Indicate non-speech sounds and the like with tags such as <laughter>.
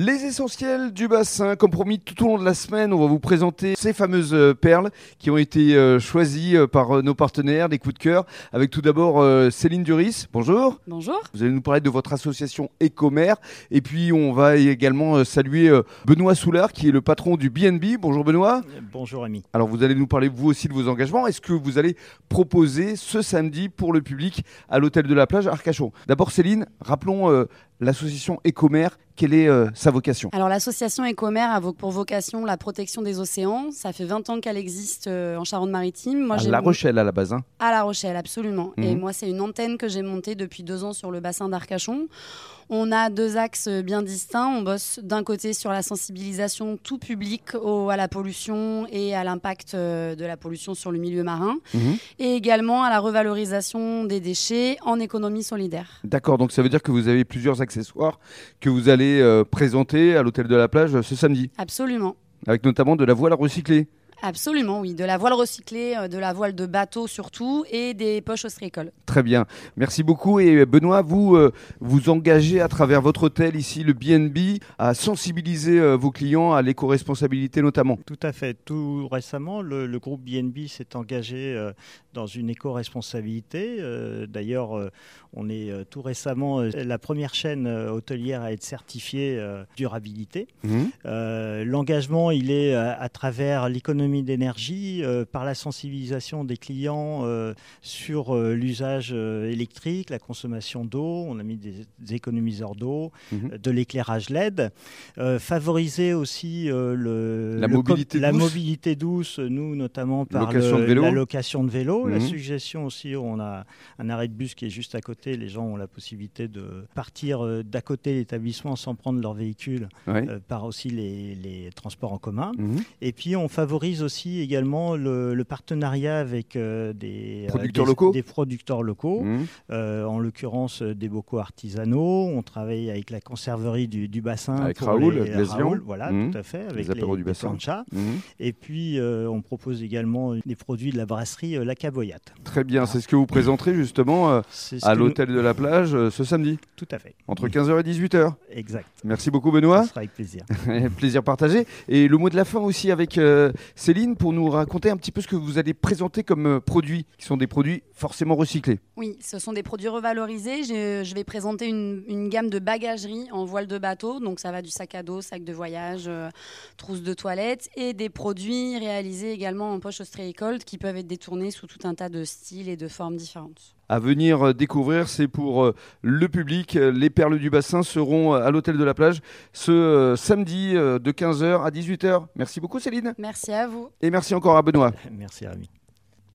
Les essentiels du bassin, comme promis tout au long de la semaine, on va vous présenter ces fameuses euh, perles qui ont été euh, choisies euh, par nos partenaires, des coups de cœur, avec tout d'abord Céline Duris. Bonjour. Bonjour. Vous allez nous parler de votre association Ecomer et puis on va également saluer Benoît Soulard qui est le patron du BNB. Bonjour Benoît. Bonjour Ami. Alors vous allez nous parler vous aussi de vos engagements. Est-ce que vous allez proposer ce samedi pour le public à l'hôtel de la plage Arcachon? D'abord Céline, rappelons l'association Ecomer, quelle est euh, sa vocation? Alors l'association Ecomer a pour vocation la protection des océans. Ça fait 20 ans qu'elle existe euh, en Charente-Maritime. à La Rochelle à la base. Hein. À La Rochelle, absolument. Et Mhm. moi, c'est une antenne que j'ai montée depuis deux ans sur le bassin d'Arcachon. On a deux axes bien distincts. On bosse d'un côté sur la sensibilisation tout public au- à la pollution et à l'impact euh, de la pollution sur le milieu marin, Mhm. et également à la revalorisation des déchets en économie solidaire. D'accord, donc ça veut dire que vous avez plusieurs accessoires que vous allez euh, présenter à l'hôtel de la plage ce samedi, Absolument. avec notamment de la voile recyclée. Absolument, oui. De la voile recyclée, euh, de la voile de bateau surtout, et des poches ostréicoles. Très bien, merci beaucoup. Et euh, Benoît, vous euh, vous engagez à travers votre hôtel ici, le BNB, à sensibiliser euh, vos clients à l'éco-responsabilité notamment. Tout à fait. Tout récemment, le, le groupe BNB s'est engagé euh, dans une éco-responsabilité. Euh, D'ailleurs, euh, on est euh, tout récemment euh, la première chaîne euh, hôtelière à être certifiée euh, durabilité. Mhm. Euh, L'engagement, il est euh, à travers l'économie d'énergie, euh, par la sensibilisation des clients euh, sur euh, l'usage électrique, la consommation d'eau. On a mis des, des économiseurs d'eau, Mhm. de l'éclairage LED. Favoriser aussi le, La le mobilité la douce. mobilité douce, nous notamment par Location le- la location de vélo. La Mhm. suggestion aussi, on a un arrêt de bus qui est juste à côté. Les gens ont la possibilité de partir d'à côté de l'établissement sans prendre leur véhicule Ouais. par aussi les, les transports en commun. Mhm. Et puis on favorise aussi également le, le partenariat avec euh, des euh, Producteurs des- locaux des producteurs locaux, Mhm. euh, en l'occurrence des bocaux artisanaux. On travaille avec la conserverie du, du bassin. Avec pour Raoul, les-. Raoul, voilà, Mhm. tout à fait, avec Les apéros les, du bassin. Mhm. Et puis on propose également des produits de la brasserie La Caboyate. Très bien, c'est ce que vous présenterez justement à nous- l'hôtel de la plage ce samedi, Tout à fait. entre 15h et 18h. Exact. Merci beaucoup Benoît. Ce sera avec plaisir. <laughs> Plaisir partagé. Et le mot de la fin aussi avec euh, Céline pour nous raconter un petit peu ce que vous allez présenter comme euh, produits, qui sont des produits forcément recyclés. Oui, ce sont des produits revalorisés. Je, vais présenter une, une gamme de bagagerie en voile de bateau. Donc ça va du sac à dos, sac de voyage, euh, trousse de toilette et des produits réalisés également en poche ostréicole qui peuvent être détournés sous tout un tas de styles et de formes différentes. À venir euh, découvrir, c'est pour euh, le public. Les perles du bassin seront euh, à l'hôtel de la plage ce samedi de 15h à 18h. Merci beaucoup Céline. Merci à vous. Et merci encore à Benoît. <laughs> Merci Rémi.